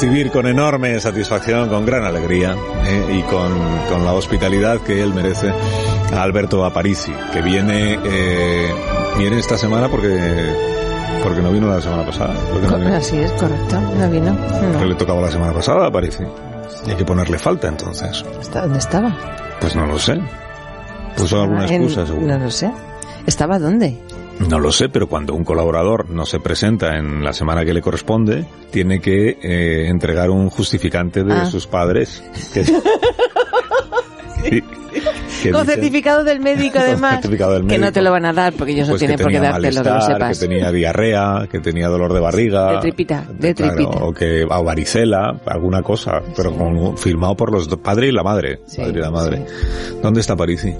Recibir con enorme satisfacción, con gran alegría eh, y con, con la hospitalidad que él merece a Alberto Aparici, que viene, eh, viene esta semana porque, porque no vino la semana pasada. No vino. Así es, correcto. No vino. ¿Qué No. le tocaba la semana pasada a Aparici? Y hay que ponerle falta entonces. ¿Está- ¿Dónde estaba? Pues no lo sé. Puso alguna En- excusa, seguro. No lo sé. ¿Estaba dónde? No lo sé, pero cuando un colaborador no se presenta en la semana que le corresponde, tiene que eh, entregar un justificante de Ah. sus padres. Que, que Con dicen- certificado del médico, además. certificado del Que no médico. te lo van a dar porque ellos no pues tienen por qué dártelo, que lo sepas. que tenía diarrea, que tenía dolor de barriga. De tripita, de claro, tripita. O que o varicela, alguna cosa, pero con, firmado por los do- padre y la madre. Sí, padre y la madre. ¿Dónde está Parisi?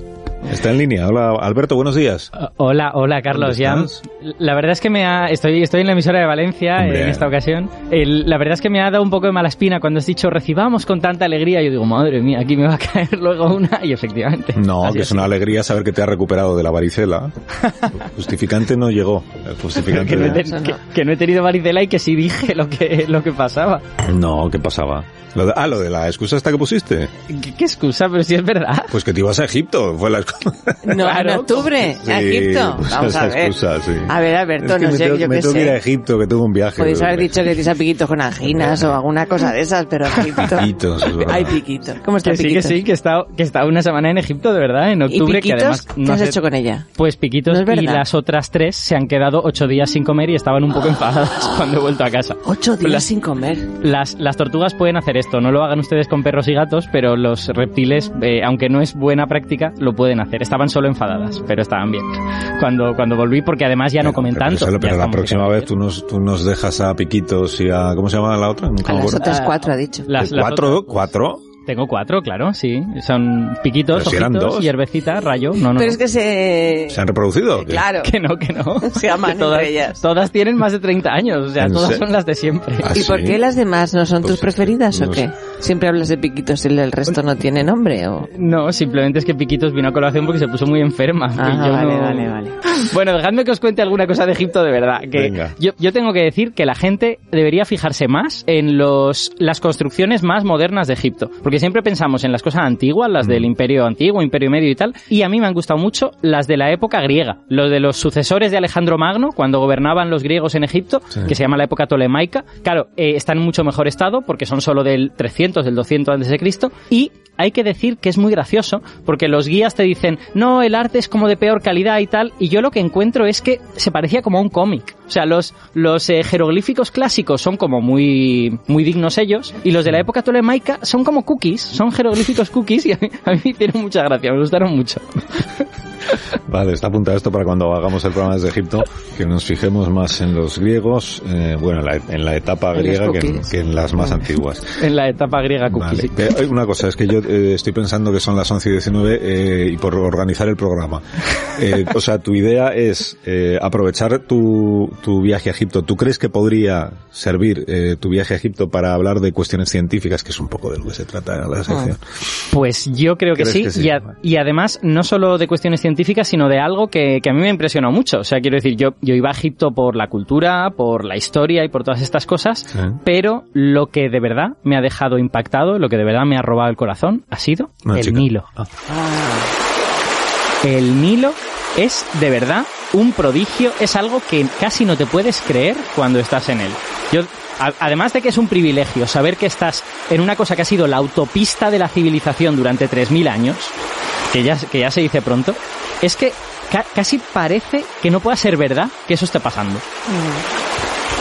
Está en línea. Hola, Alberto, buenos días. Hola, hola Carlos. ¿Dónde Ya, la verdad es que me ha, estoy, estoy en la emisora de Valencia Hombre. en esta ocasión. El- la verdad es que me ha dado un poco de mala espina cuando has dicho recibamos con tanta alegría. Yo digo, madre mía, aquí me va a caer luego una. Y efectivamente. No, así que es una sido. alegría saber que te has recuperado de la varicela. Justificante no llegó. Justificante Que no, ten- que- que no he tenido varicela y que sí dije lo que, lo que pasaba. No, ¿qué pasaba? Lo de- ah, lo de la excusa esta que pusiste. ¿Qué, qué excusa? Pero si es verdad. Pues que te ibas a Egipto. Fue la excusa. No, Claro. en octubre, Sí, a Egipto. pues Vamos a ver. excusa, sí. A ver, Alberto, Es que no me sé, tengo, yo me qué tengo que ir a sé. Egipto, que tengo un viaje. Podéis haber dicho que tienes a piquitos con anginas o alguna cosa de esas, pero Egipto. Piquitos. Hay piquitos. ¿Cómo está Que sí, que sí, que he estado, que he estado una semana en Egipto, de verdad, en ¿Y octubre. que piquitos? además ¿Qué no has sé- hecho con ella? Pues Piquitos No y las otras tres se han quedado ocho días sin comer y estaban un poco enfadadas cuando he vuelto a casa. Ocho días Las- sin comer. Las, las tortugas pueden hacer esto, no lo hagan ustedes con perros y gatos, pero los reptiles, eh, aunque no es buena práctica, lo pueden hacer. Estaban solo enfadadas, pero estaban bien. Cuando, cuando volví, porque además ya no comen Pero, tanto. Pero, pero la próxima vez tú nos, tú nos dejas a Piquitos y a... ¿Cómo se llama la otra? Nunca A las otras cuatro, ha dicho. Las- las ¿Cuatro? otras- ¿Cuatro? Tengo cuatro, claro, sí. Son piquitos, si ojitos, hierbecita, rayo. No, no. Pero es que se... ¿Se han reproducido? Claro. Que no, que no. Se aman todas, entre ellas. Todas tienen más de 30 años, o sea, ¿En todas son las de siempre. ¿Ah, ¿Y sí? por qué las demás no son Pues, tus preferidas o qué? sé. Siempre hablas de piquitos y el resto no tiene nombre o... No, simplemente es que Piquitos vino a colaboración porque se puso muy enferma. Ah, yo vale, no- vale, vale. Bueno, dejadme que os cuente alguna cosa de Egipto de verdad. Que Venga. yo, yo tengo que decir que la gente debería fijarse más en los, las construcciones más modernas de Egipto. Porque siempre pensamos en las cosas antiguas, las Mm. del Imperio Antiguo, Imperio Medio y tal. Y a mí me han gustado mucho las de la época griega. Los de los sucesores de Alejandro Magno, cuando gobernaban los griegos en Egipto, Sí. que se llama la época tolemaica. Claro, eh, están en mucho mejor estado porque son solo del 300, del 200 antes de Cristo. Y hay que decir que es muy gracioso porque los guías te dicen, no, el arte es como de peor calidad y tal, y yo lo que encuentro es que se parecía como a un cómic. O sea, los, los eh, jeroglíficos clásicos son como muy, muy dignos ellos, y los de la época tolemaica son como cookies, son jeroglíficos cookies, y a mí, a mí me hicieron mucha gracia, me gustaron mucho. Vale, está apuntado esto para cuando hagamos el programa desde Egipto, que nos fijemos más en los griegos, eh, bueno, en la, en la etapa En griega que en, que en las más antiguas. En la etapa griega cookies. Vale. una cosa, es que yo eh, estoy pensando que son las 11 y 19 eh, y por organizar el programa. Eh, o sea, tu idea es eh, aprovechar tu, tu viaje a Egipto. ¿Tú crees que podría servir tu viaje a Egipto para hablar de cuestiones científicas, que es un poco de lo que se trata en la sección? Pues yo creo que ¿Crees sí, que sí? Y, a- y además no solo de cuestiones científicas, sino de algo que, que a mí me impresionó mucho. O sea, quiero decir, yo, yo iba a Egipto por la cultura, por la historia y por todas estas cosas, Sí. pero lo que de verdad me ha dejado impactado, lo que de verdad me ha robado el corazón, ha sido el chica. Nilo. Ah. El Nilo es de verdad un prodigio, es algo que casi no te puedes creer cuando estás en él. Yo, además de que es un privilegio saber que estás en una cosa que ha sido la autopista de la civilización durante 3.000 años, que ya, que ya se dice pronto, es que ca- casi parece que no pueda ser verdad que eso esté pasando.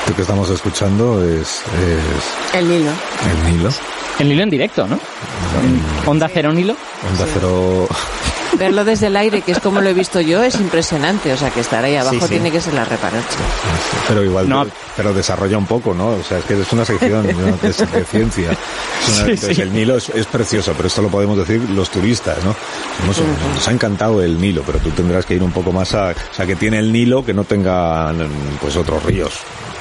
Lo que estamos escuchando es, es El Nilo. el Nilo. El hilo en directo, ¿no? Onda cero Nilo. Onda cero. Verlo desde el aire, que es como lo he visto yo, es impresionante. O sea, que estar ahí abajo Sí, sí. tiene que ser la reparacha. Pero igual, No. Pero desarrolla un poco, ¿no? O sea, es que es una sección ¿no? de, de ciencia. Es una- Sí, entonces, sí. El Nilo es, es precioso, pero esto lo podemos decir los turistas, ¿no? Nos ha encantado el Nilo, pero tú tendrás que ir un poco más a... O sea, que tiene el Nilo que no tenga, pues, otros ríos.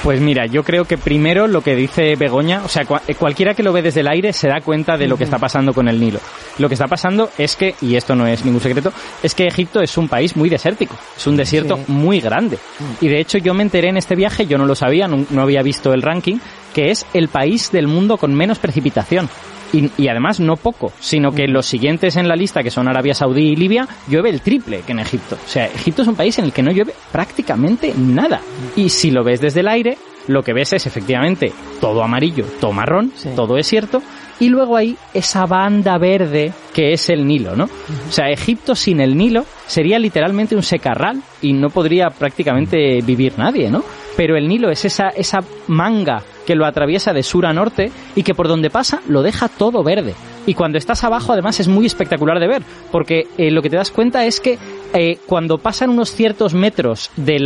Pues mira, yo creo que primero lo que dice Begoña, o sea, cua- cualquiera que lo ve desde el aire se da cuenta de lo que está pasando con el Nilo. Lo que está pasando es que, y esto no es ningún secreto, es que Egipto es un país muy desértico, es un desierto Sí. muy grande. Y de hecho yo me enteré en este viaje, yo no lo sabía, no, no había visto el ranking, que es el país del mundo con menos precipitación. Y, y además no poco, sino que los siguientes en la lista, que son Arabia Saudí y Libia, llueve el triple que en Egipto. O sea, Egipto es un país en el que no llueve prácticamente nada. Y si lo ves desde el aire, lo que ves es efectivamente todo amarillo, todo marrón, Sí. todo desierto, y luego hay esa banda verde que es el Nilo, ¿no? O sea, Egipto sin el Nilo sería literalmente un secarral y no podría prácticamente vivir nadie, ¿no? Pero el Nilo es esa, esa manga que lo atraviesa de sur a norte y que por donde pasa lo deja todo verde. Y cuando estás abajo además es muy espectacular de ver, porque eh, lo que te das cuenta es que eh, cuando pasan unos ciertos metros del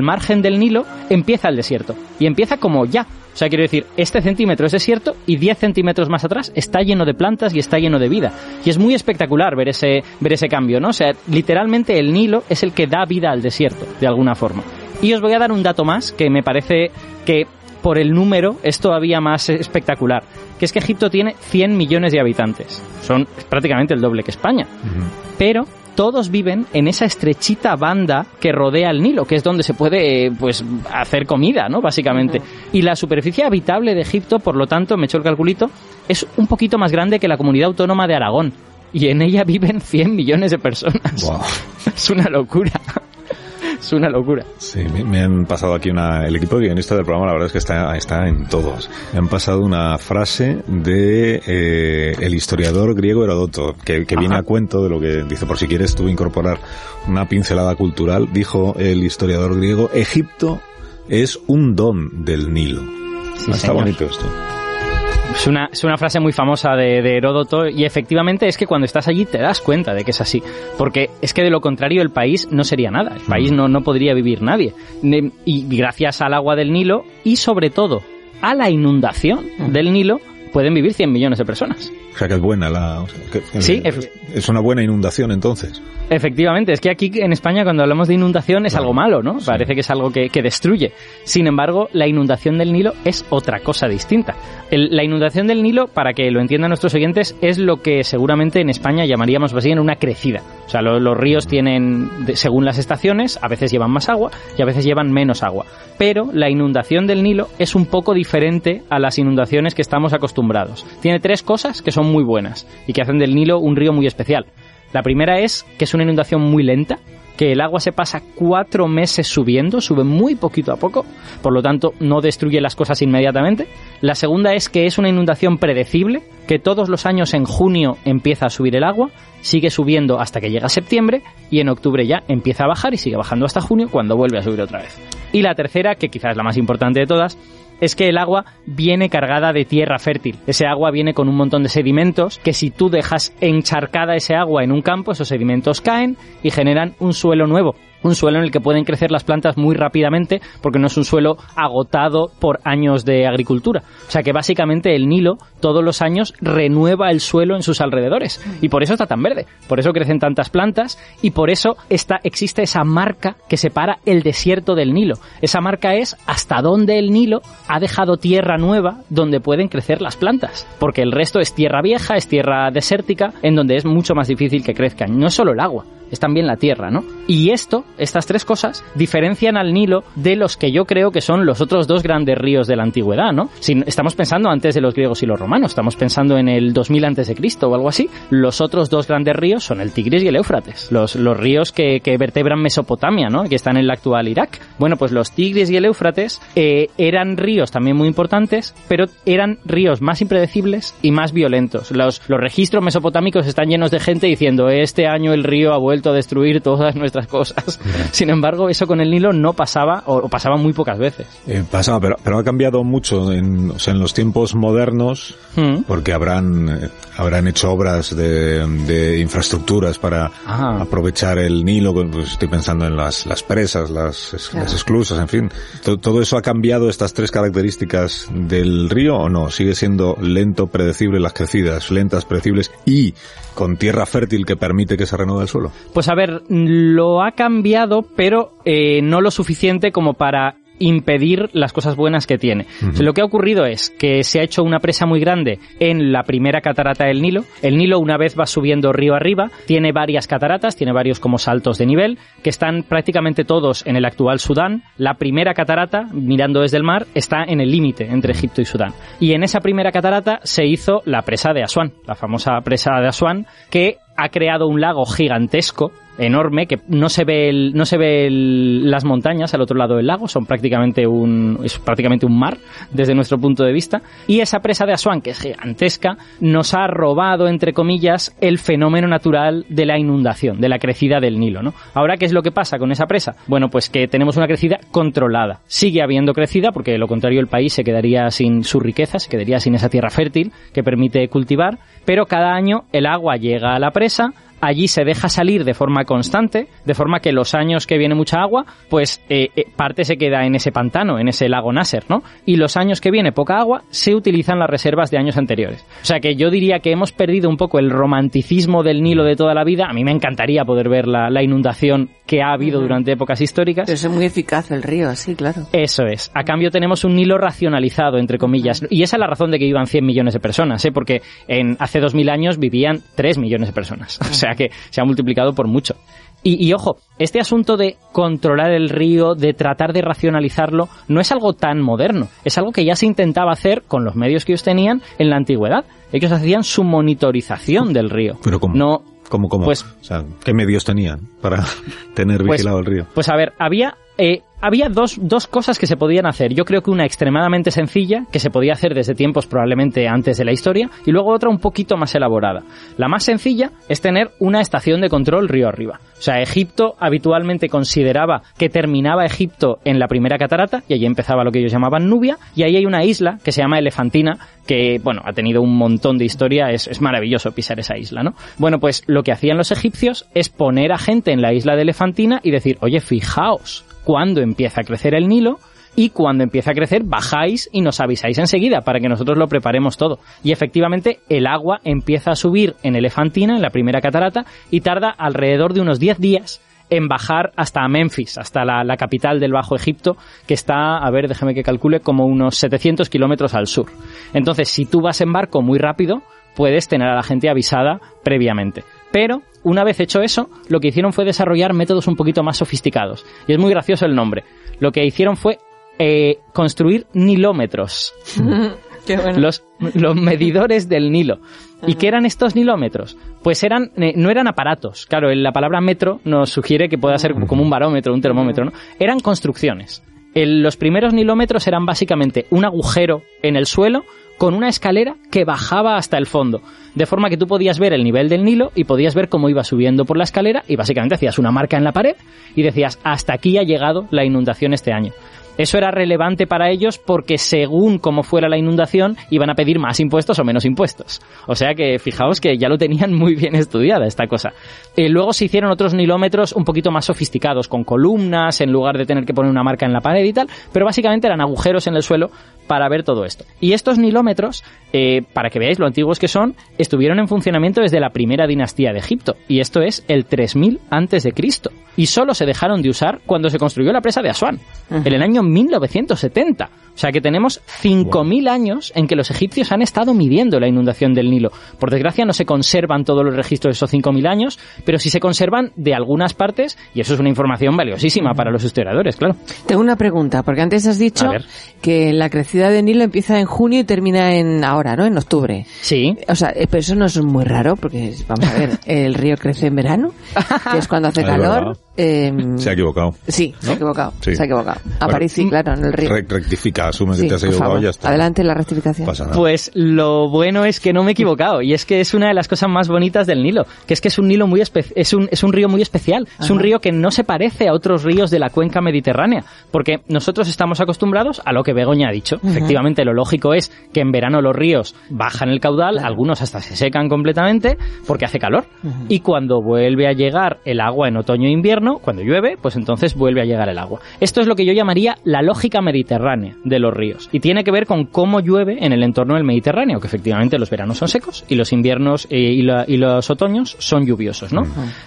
margen del Nilo, empieza el desierto. Y empieza como ya. O sea, quiero decir, este centímetro es desierto y 10 centímetros más atrás está lleno de plantas y está lleno de vida. Y es muy espectacular ver ese, ver ese cambio, ¿no? O sea, literalmente el Nilo es el que da vida al desierto, de alguna forma. Y os voy a dar un dato más que me parece que por el número es todavía más espectacular, que es que Egipto tiene 100 millones de habitantes. Son prácticamente el doble que España. Pero todos viven en esa estrechita banda que rodea el Nilo, que es donde se puede pues hacer comida, ¿no? Básicamente. Y la superficie habitable de Egipto, por lo tanto, me hecho el calculito, es un poquito más grande que la comunidad autónoma de Aragón. Y en ella viven 100 millones de personas. Wow. Es una locura. Es una locura. Sí, me, me han pasado aquí una... El equipo de guionistas del programa, la verdad es que está, está en todos. Me han pasado una frase de eh, el historiador griego Herodoto, que, que viene a cuento de lo que dice, por si quieres tú incorporar una pincelada cultural, dijo el historiador griego, Egipto es un don del Nilo. Sí, está señor. bonito esto. Es una, es una frase muy famosa de, de Heródoto y efectivamente es que cuando estás allí te das cuenta de que es así. Porque es que de lo contrario el país no sería nada. El país no, no podría vivir nadie. Y gracias al agua del Nilo y sobre todo a la inundación del Nilo pueden vivir 100 millones de personas. O sea que es buena la... o sea, que- que- Sí, es, una buena inundación entonces. Efectivamente, es que aquí en España cuando hablamos de inundación es Claro. algo malo, ¿no? Sí. Parece que es algo que, que destruye. Sin embargo, la inundación del Nilo es otra cosa distinta. El- la inundación del Nilo, para que lo entiendan nuestros oyentes, es lo que seguramente en España llamaríamos bien una crecida. O sea, lo- los ríos tienen, de- según las estaciones, a veces llevan más agua y a veces llevan menos agua. Pero la inundación del Nilo es un poco diferente a las inundaciones que estamos acostumbrados. Tiene tres cosas que son muy buenas y que hacen del Nilo un río muy especial. La primera es que es una inundación muy lenta, que el agua se pasa cuatro meses subiendo, sube muy poquito a poco, por lo tanto no destruye las cosas inmediatamente. La segunda es que es una inundación predecible, que todos los años en junio empieza a subir el agua, sigue subiendo hasta que llega septiembre y en octubre ya empieza a bajar y sigue bajando hasta junio cuando vuelve a subir otra vez. Y la tercera, que quizás es la más importante de todas, es que el agua viene cargada de tierra fértil. Ese agua viene con un montón de sedimentos que si tú dejas encharcada ese agua en un campo, esos sedimentos caen y generan un suelo nuevo. Un suelo en el que pueden crecer las plantas muy rápidamente porque no es un suelo agotado por años de agricultura. O sea que básicamente el Nilo todos los años renueva el suelo en sus alrededores y por eso está tan verde, por eso crecen tantas plantas y por eso está, existe esa marca que separa el desierto del Nilo. Esa marca es hasta dónde el Nilo ha dejado tierra nueva donde pueden crecer las plantas, porque el resto es tierra vieja, es tierra desértica, en donde es mucho más difícil que crezcan. No es solo el agua, es también la tierra, ¿no? Y esto estas tres cosas, diferencian al Nilo de los que yo creo que son los otros dos grandes ríos de la antigüedad, ¿no? Si estamos pensando antes de los griegos y los romanos, estamos pensando en el 2000 antes de Cristo o algo así. Los otros dos grandes ríos son el Tigris y el Éufrates, los, los ríos que, que vertebran Mesopotamia, ¿no? Que están en el actual Irak. Bueno, pues los Tigris y el Éufrates eh, eran ríos también muy importantes, pero eran ríos más impredecibles y más violentos. Los, los registros mesopotámicos están llenos de gente diciendo este año el río ha vuelto a destruir todas nuestras cosas. Sin embargo, eso con el Nilo no pasaba o, o pasaba muy pocas veces. Eh, pasaba, pero, pero ha cambiado mucho en, o sea, en los tiempos modernos, Mm. porque habrán, eh, habrán hecho obras de, de infraestructuras para Ah. aprovechar el Nilo, pues estoy pensando en las, las presas, las, es- las esclusas, en fin. To- ¿Todo eso ha cambiado estas tres características del río o no? ¿Sigue siendo lento, predecible las crecidas, lentas, predecibles y con tierra fértil que permite que se renueve el suelo? Pues a ver, lo ha cambiado, pero eh, no lo suficiente como para impedir las cosas buenas que tiene. Lo que ha ocurrido es que se ha hecho una presa muy grande en la primera catarata del Nilo. El Nilo una vez va subiendo río arriba, tiene varias cataratas, tiene varios como saltos de nivel, que están prácticamente todos en el actual Sudán. La primera catarata, mirando desde el mar, está en el límite entre Egipto y Sudán. Y en esa primera catarata se hizo la presa de Asuán, la famosa presa de Asuán, que ha creado un lago gigantesco enorme que no se ve el- no se ve el- las montañas al otro lado del lago son prácticamente un es prácticamente un mar desde nuestro punto de vista. Y esa presa de Asuán que es gigantesca nos ha robado entre comillas el fenómeno natural de la inundación de la crecida del Nilo no ahora qué es lo que pasa con esa presa bueno pues que tenemos una crecida controlada. Sigue habiendo crecida porque de lo contrario el país se quedaría sin su riqueza se quedaría sin esa tierra fértil que permite cultivar pero cada año el agua llega a la presa allí se deja salir de forma constante, de forma que los años que viene mucha agua, pues eh, eh, parte se queda en ese pantano, en ese lago Nasser, ¿no? Y los años que viene poca agua, se utilizan las reservas de años anteriores. O sea que yo diría que hemos perdido un poco el romanticismo del Nilo de toda la vida. A mí me encantaría poder ver la, la inundación que ha habido durante épocas históricas. Pero es muy eficaz el río, sí, claro. Eso es. A cambio tenemos un Nilo racionalizado, entre comillas. Y esa es la razón de que vivan 100 millones de personas, ¿eh? Porque en, hace 2000 años vivían 3 millones de personas. O sea que se ha multiplicado por mucho. Y, y ojo, este asunto de controlar el río, de tratar de racionalizarlo, no es algo tan moderno. Es algo que ya se intentaba hacer con los medios que ellos tenían en la antigüedad. Ellos hacían su monitorización del río. Pero ¿cómo? No, ¿Cómo, cómo? Pues- o sea, ¿qué medios tenían para tener Pues- vigilado el río? Pues a ver, había, eh, había dos, dos cosas que se podían hacer. Yo creo que una extremadamente sencilla, que se podía hacer desde tiempos probablemente antes de la historia, y luego otra un poquito más elaborada. La más sencilla es tener una estación de control río arriba. O sea, Egipto habitualmente consideraba que terminaba Egipto en la primera catarata, y allí empezaba lo que ellos llamaban Nubia, y ahí hay una isla que se llama Elefantina, que, bueno, ha tenido un montón de historia, es, es maravilloso pisar esa isla, ¿no? Bueno, pues lo que hacían los egipcios es poner a gente en la isla de Elefantina y decir, oye, fijaos, cuando empieza a crecer el Nilo, y cuando empieza a crecer bajáis y nos avisáis enseguida para que nosotros lo preparemos todo. Y efectivamente el agua empieza a subir en Elefantina, en la primera catarata, y tarda alrededor de unos 10 días en bajar hasta Memphis, hasta la, la capital del Bajo Egipto, que está, a ver, déjeme que calcule, como unos 700 kilómetros al sur. Entonces, si tú vas en barco muy rápido, puedes tener a la gente avisada previamente. Pero, una vez hecho eso, lo que hicieron fue desarrollar métodos un poquito más sofisticados. Y es muy gracioso el nombre. Lo que hicieron fue eh, construir nilómetros. Qué bueno. Los, los medidores del Nilo. ¿Y qué eran estos nilómetros? Pues eran, eh, no eran aparatos. Claro, la palabra metro nos sugiere que pueda ser como un barómetro, un termómetro, ¿no? Eran construcciones. El- los primeros nilómetros eran básicamente un agujero en el suelo con una escalera que bajaba hasta el fondo. De forma que tú podías ver el nivel del Nilo y podías ver cómo iba subiendo por la escalera y básicamente hacías una marca en la pared y decías, hasta aquí ha llegado la inundación este año. Eso era relevante para ellos porque según cómo fuera la inundación iban a pedir más impuestos o menos impuestos. O sea que fijaos que ya lo tenían muy bien estudiada esta cosa. Eh, luego se hicieron otros nilómetros un poquito más sofisticados, con columnas en lugar de tener que poner una marca en la pared y tal, pero básicamente eran agujeros en el suelo para ver todo esto. Y estos nilómetros, eh, para que veáis lo antiguos que son, estuvieron en funcionamiento desde la primera dinastía de Egipto, y esto es el 3000 antes de Cristo. Y solo se dejaron de usar cuando se construyó la presa de Asuán, en el año año 1970. O sea que tenemos 5.000 años en que los egipcios han estado midiendo la inundación del Nilo. Por desgracia no se conservan todos los registros de esos 5.000 años, pero sí se conservan de algunas partes y eso es una información valiosísima para los historiadores, claro. Tengo una pregunta, porque antes has dicho que la crecida del Nilo empieza en junio y termina en ahora, ¿no? En octubre. Sí. O sea, eh, pero eso no es muy raro, porque vamos a ver, el río crece en verano, que es cuando hace calor. Em, Se ha equivocado. Sí, se ha equivocado. Sí. Se ha equivocado. A Bueno, París sí, claro, en el río. Re- rectifica, asume Sí, que te has equivocado y ya está. Adelante la rectificación. No pasa nada. Pues lo bueno es que no me he equivocado y es que es una de las cosas más bonitas del Nilo, que es que es un Nilo muy es un es un río muy especial, es un río que no se parece a otros ríos de la cuenca mediterránea, porque nosotros estamos acostumbrados a lo que Begoña ha dicho. Efectivamente, lo lógico es que en verano los ríos bajan el caudal, algunos hasta se secan completamente porque hace calor y cuando vuelve a llegar el agua en otoño e invierno, cuando llueve, pues entonces vuelve a llegar el agua. Esto es lo que yo llamaría la lógica mediterránea de los ríos y tiene que ver con cómo llueve en el entorno del Mediterráneo, que efectivamente los veranos son secos y los inviernos eh, y, la- y los otoños son lluviosos, ¿no?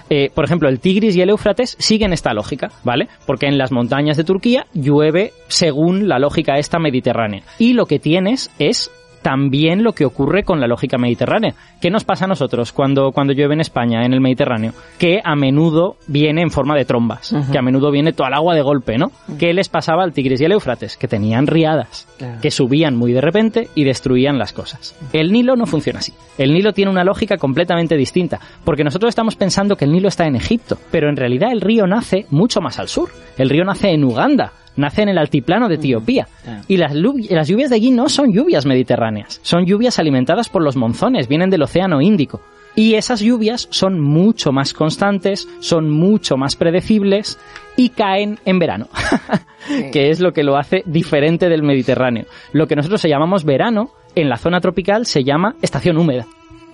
Eh, por ejemplo, el Tigris y el Éufrates siguen esta lógica, ¿vale? Porque en las montañas de Turquía llueve según la lógica esta mediterránea. Y lo que tienes es también lo que ocurre con la lógica mediterránea. ¿Qué nos pasa a nosotros cuando, cuando llueve en España, en el Mediterráneo? Que a menudo viene en forma de trombas, que a menudo viene toda el agua de golpe, ¿no? ¿Qué les pasaba al Tigris y al Éufrates? Que tenían riadas, Claro. que subían muy de repente y destruían las cosas. El Nilo no funciona así. El Nilo tiene una lógica completamente distinta, porque nosotros estamos pensando que el Nilo está en Egipto, pero en realidad el río nace mucho más al sur. El río nace en Uganda, nace en el altiplano de Etiopía. Y las, las lluvias de allí no son lluvias mediterráneas, son lluvias alimentadas por los monzones, vienen del Océano Índico. Y esas lluvias son mucho más constantes, son mucho más predecibles y caen en verano, que es lo que lo hace diferente del Mediterráneo. Lo que nosotros llamamos verano, en la zona tropical se llama estación húmeda,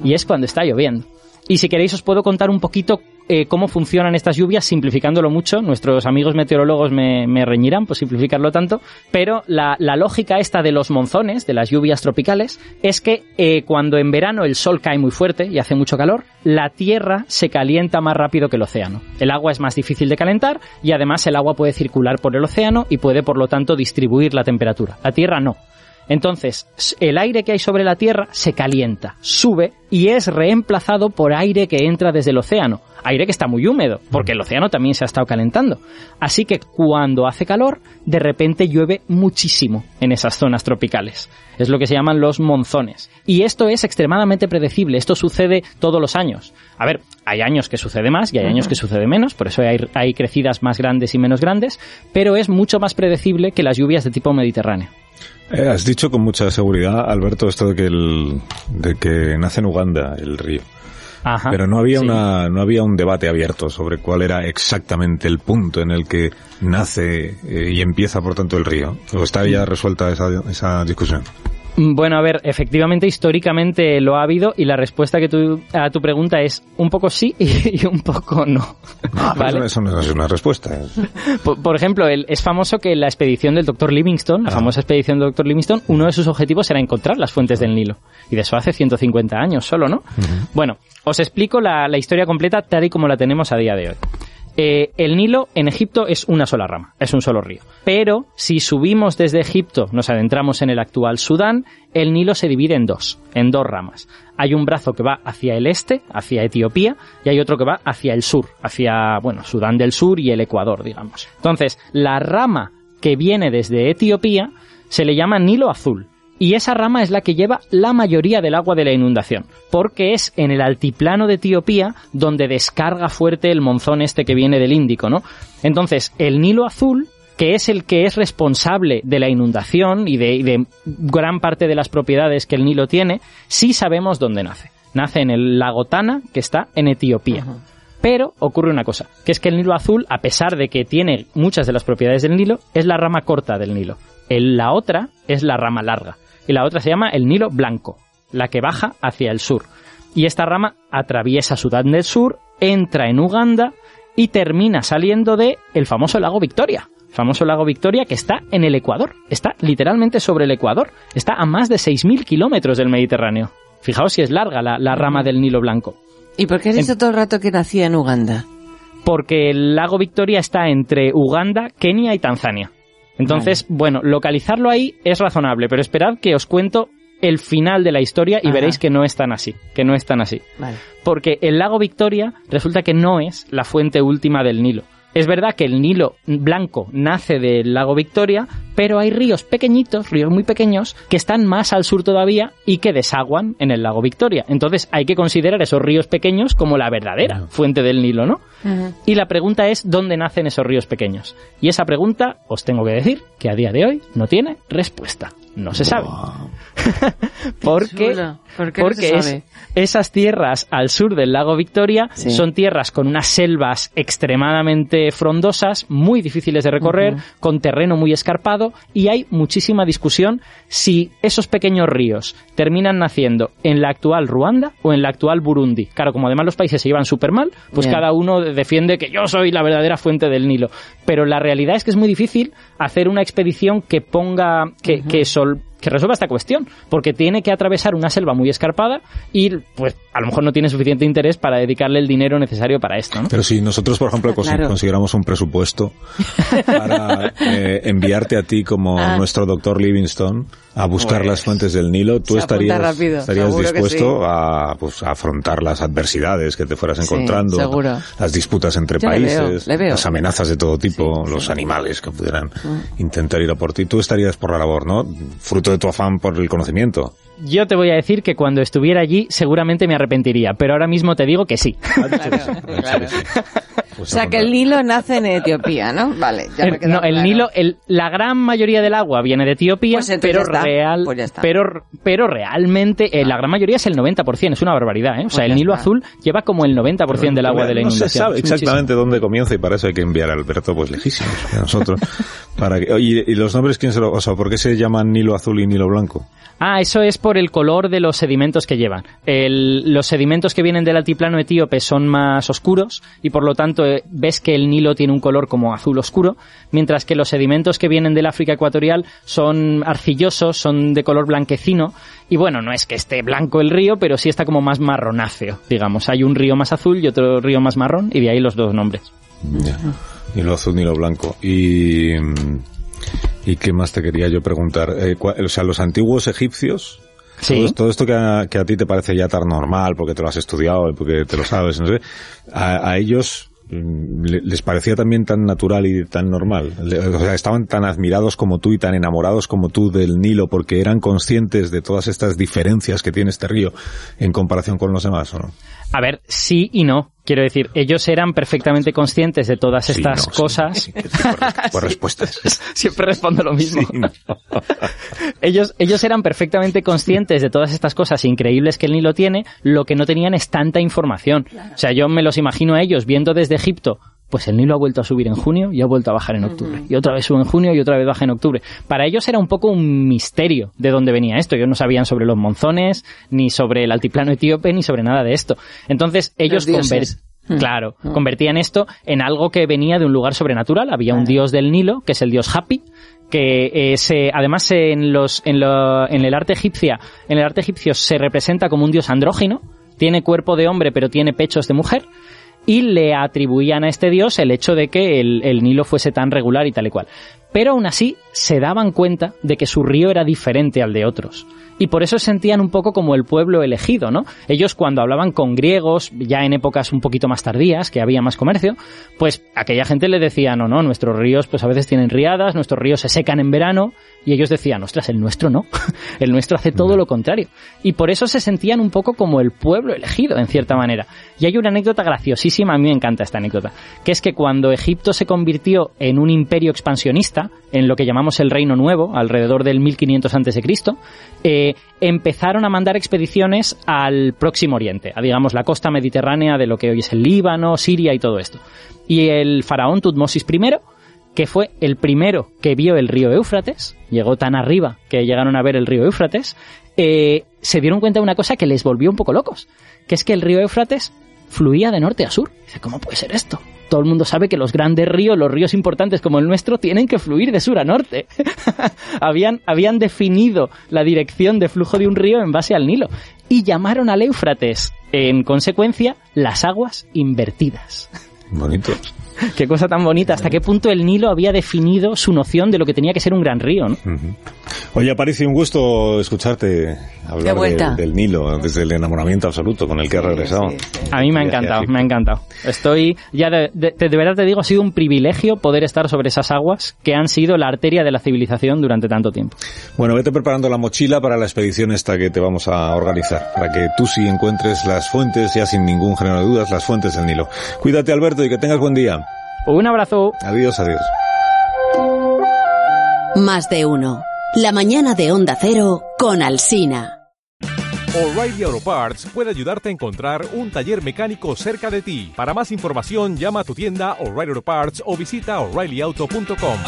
y es cuando está lloviendo. Y si queréis os puedo contar un poquito eh, cómo funcionan estas lluvias, simplificándolo mucho. Nuestros amigos meteorólogos me, reñirán por simplificarlo tanto, pero la, la lógica esta de los monzones, de las lluvias tropicales, es que eh, cuando en verano el sol cae muy fuerte y hace mucho calor, la tierra se calienta más rápido que el océano. El agua es más difícil de calentar y además el agua puede circular por el océano y puede por lo tanto distribuir la temperatura. La tierra no. Entonces, el aire que hay sobre la Tierra se calienta, sube y es reemplazado por aire que entra desde el océano. Aire que está muy húmedo, porque el océano también se ha estado calentando. Así que cuando hace calor, de repente llueve muchísimo en esas zonas tropicales. Es lo que se llaman los monzones. Y esto es extremadamente predecible. Esto sucede todos los años. A ver, hay años que sucede más y hay años que sucede menos, por eso hay, hay crecidas más grandes y menos grandes, pero es mucho más predecible que las lluvias de tipo mediterráneo. Eh, has dicho con mucha seguridad, Alberto, esto de que, el, de que nace en Uganda el río. Ajá. Pero no había Sí. una, no había un debate abierto sobre cuál era exactamente el punto en el que nace eh, y empieza, por tanto, el río. ¿O está ya resuelta esa, esa discusión? Bueno, a ver, efectivamente, históricamente lo ha habido y la respuesta que tu, a tu pregunta es un poco sí y, un poco no. Ah, pero ¿Vale? Eso no es una respuesta. Por, por ejemplo, el- es famoso que la expedición del Dr. Livingstone, la Ah. famosa expedición del Dr. Livingstone, uno de sus objetivos era encontrar las fuentes del Nilo. Y de eso hace 150 años solo, ¿no? Bueno, os explico la, la historia completa tal y como la tenemos a día de hoy. Eh, el Nilo en Egipto es una sola rama, es un solo río. Pero si subimos desde Egipto, nos adentramos en el actual Sudán, el Nilo se divide en dos, en dos ramas. Hay un brazo que va hacia el este, hacia Etiopía, y hay otro que va hacia el sur, hacia, bueno, Sudán del Sur y el Ecuador, digamos. Entonces, la rama que viene desde Etiopía se le llama Nilo Azul. Y esa rama es la que lleva la mayoría del agua de la inundación, porque es en el altiplano de Etiopía donde descarga fuerte el monzón este que viene del Índico, ¿no? Entonces, el Nilo Azul, que es el que es responsable de la inundación y de, y de gran parte de las propiedades que el Nilo tiene, sí sabemos dónde nace. Nace en el lago Tana, que está en Etiopía. Pero ocurre una cosa, que es que el Nilo Azul, a pesar de que tiene muchas de las propiedades del Nilo, es la rama corta del Nilo. El- la otra es la rama larga. Y la otra se llama el Nilo Blanco, la que baja hacia el sur. Y esta rama atraviesa Sudán del Sur, entra en Uganda y termina saliendo de el famoso lago Victoria. Famoso lago Victoria que está en el Ecuador. Está literalmente sobre el Ecuador. Está a más de 6.000 kilómetros del Mediterráneo. Fijaos si es larga la, la rama del Nilo Blanco. ¿Y por qué has dicho todo el rato que nacía en Uganda? porque el lago Victoria está entre Uganda, Kenia y Tanzania. Entonces, bueno, localizarlo ahí es razonable, pero esperad que os cuento el final de la historia y Ajá. veréis que no es tan así, que no es tan así. Vale. Porque el lago Victoria resulta que no es la fuente última del Nilo. Es verdad que el Nilo blanco nace del lago Victoria, pero hay ríos pequeñitos, ríos muy pequeños, que están más al sur todavía y que desaguan en el lago Victoria. Entonces hay que considerar esos ríos pequeños como la verdadera fuente del Nilo, ¿no? Y la pregunta es ¿dónde nacen esos ríos pequeños? Y esa pregunta, os tengo que decir, que a día de hoy no tiene respuesta. No se sabe. porque. ¿Por qué no porque es- esas tierras al sur del lago Victoria Sí. son tierras con unas selvas extremadamente frondosas, muy difíciles de recorrer, con terreno muy escarpado y hay muchísima discusión si esos pequeños ríos terminan naciendo en la actual Ruanda o en la actual Burundi. Claro, como además los países se llevan súper mal, pues Bien. cada uno defiende que yo soy la verdadera fuente del Nilo. Pero la realidad es que es muy difícil hacer una expedición que ponga, que, que sol- que resuelva esta cuestión, porque tiene que atravesar una selva muy escarpada y pues a lo mejor no tiene suficiente interés para dedicarle el dinero necesario para esto, ¿no? Pero si nosotros, por ejemplo, Claro. consiguiéramos un presupuesto para eh, enviarte a ti como Ah. nuestro doctor Livingstone a buscar las fuentes del Nilo, tú estarías, rápido, estarías dispuesto a, pues, a afrontar las adversidades que te fueras Sí, encontrando, seguro. las disputas entre Yo le veo, países, le veo. las amenazas de todo tipo, los animales que pudieran intentar ir a por ti. Tú estarías por la labor, ¿no? Fruto de tu afán por el conocimiento. Yo te voy a decir que cuando estuviera allí seguramente me arrepentiría, pero ahora mismo te digo que sí. Claro. Pues O sea, que el Nilo nace en Etiopía, ¿no? Vale, ya me no, el claro. Nilo, el- la gran mayoría del agua viene de Etiopía, Pues pero real, pues pero pero realmente eh, la gran mayoría es el 90%, es una barbaridad, ¿eh? O sea, Pues el Nilo está. azul lleva como el 90% del agua de la no inundación. se sabe exactamente dónde comienza y para eso hay que enviar a Alberto pues lejísimos de nosotros. para que, y los nombres quién se lo, o sea, ¿por qué se llaman Nilo azul y Nilo blanco? Ah, eso es por el color de los sedimentos que llevan. Los sedimentos que vienen del altiplano etíope son más oscuros y por lo tanto eh, ves que el Nilo tiene un color como azul oscuro, mientras que los sedimentos que vienen del África ecuatorial son arcillosos, son de color blanquecino y bueno, no es que esté blanco el río, pero sí está como más marronáceo, digamos. Hay un río más azul y otro río más marrón y de ahí los dos nombres. Ya. Nilo azul, Nilo blanco. Y mm, y qué más te quería yo preguntar, Eh, o sea, los antiguos egipcios Sí. Todo, todo esto que a, que a ti te parece ya tan normal porque te lo has estudiado, porque te lo sabes, no sé, a, a ellos mm, le- les parecía también tan natural y tan normal. O sea, estaban tan admirados como tú y tan enamorados como tú del Nilo porque eran conscientes de todas estas diferencias que tiene este río en comparación con los demás, ¿o no? A ver, sí y no. Quiero decir, ellos eran perfectamente conscientes de todas Sí, estas no, cosas. sí, por respuestas. Siempre respondo lo mismo. Sí, no. ellos, ellos eran perfectamente conscientes de todas estas cosas increíbles que el Nilo tiene, lo que no tenían es tanta información. O sea, yo me los imagino a ellos viendo desde Egipto, pues el Nilo ha vuelto a subir en junio y ha vuelto a bajar en octubre. Y otra vez sube en junio y otra vez baja en octubre. Para ellos era un poco un misterio de dónde venía esto. Ellos no sabían sobre los monzones, ni sobre el altiplano etíope, ni sobre nada de esto. Entonces ellos conver- Claro, convertían esto en algo que venía de un lugar sobrenatural. Había un dios del Nilo, que es el dios Hapi, que eh, se, además en los en, lo- en el arte egipcia, en el arte egipcio se representa como un dios andrógino, tiene cuerpo de hombre pero tiene pechos de mujer y le atribuían a este dios el hecho de que el, Nilo fuese tan regular y tal y cual. Pero aún así se daban cuenta de que su río era diferente al de otros. Y por eso se sentían un poco como el pueblo elegido, ¿no? Ellos cuando hablaban con griegos, ya en épocas un poquito más tardías, que había más comercio, pues aquella gente le decía, no, no, nuestros ríos pues a veces tienen riadas, nuestros ríos se secan en verano, y ellos decían, ostras, el nuestro no, el nuestro hace todo lo contrario. Y por eso se sentían un poco como el pueblo elegido, en cierta manera. Y hay una anécdota graciosísima, a mí me encanta esta anécdota, que es que cuando Egipto se convirtió en un imperio expansionista, en lo que llamamos el Reino Nuevo, alrededor del 1500 a.C., eh, empezaron a mandar expediciones al Próximo Oriente, a digamos la costa mediterránea de lo que hoy es el Líbano, Siria y todo esto. Y el faraón Tutmosis I, que fue el primero que vio el río Éufrates, llegó tan arriba que llegaron a ver el río Éufrates, eh, se dieron cuenta de una cosa que les volvió un poco locos, que es que el río Éufrates fluía de norte a sur. Dice, ¿cómo puede ser esto? Todo el mundo sabe que los grandes ríos, los ríos importantes como el nuestro, tienen que fluir de sur a norte. habían, habían definido la dirección de flujo de un río en base al Nilo y llamaron al Éufrates, en consecuencia, las aguas invertidas. Bonito. Qué cosa tan bonita. ¿Hasta qué punto el Nilo había definido su noción de lo que tenía que ser un gran río? ¿no? Oye, Aparicio, un gusto escucharte hablar de- del Nilo, desde el enamoramiento absoluto con el que has regresado. Sí, sí. A mí me ha encantado, me ha encantado. Estoy, ya de, de- de verdad te digo, ha sido un privilegio poder estar sobre esas aguas que han sido la arteria de la civilización durante tanto tiempo. Bueno, vete preparando la mochila para la expedición esta que te vamos a organizar, para que tú sí encuentres las fuentes, ya sin ningún género de dudas, las fuentes del Nilo. Cuídate, Alberto, y que tengas buen día. Un abrazo. Adiós, adiós. Más de uno. La mañana de Onda Cero con Alsina. O'Reilly Auto Parts puede ayudarte a encontrar un taller mecánico cerca de ti. Para más información, llama a tu tienda O'Reilly Auto Parts o visita oreillyauto.com.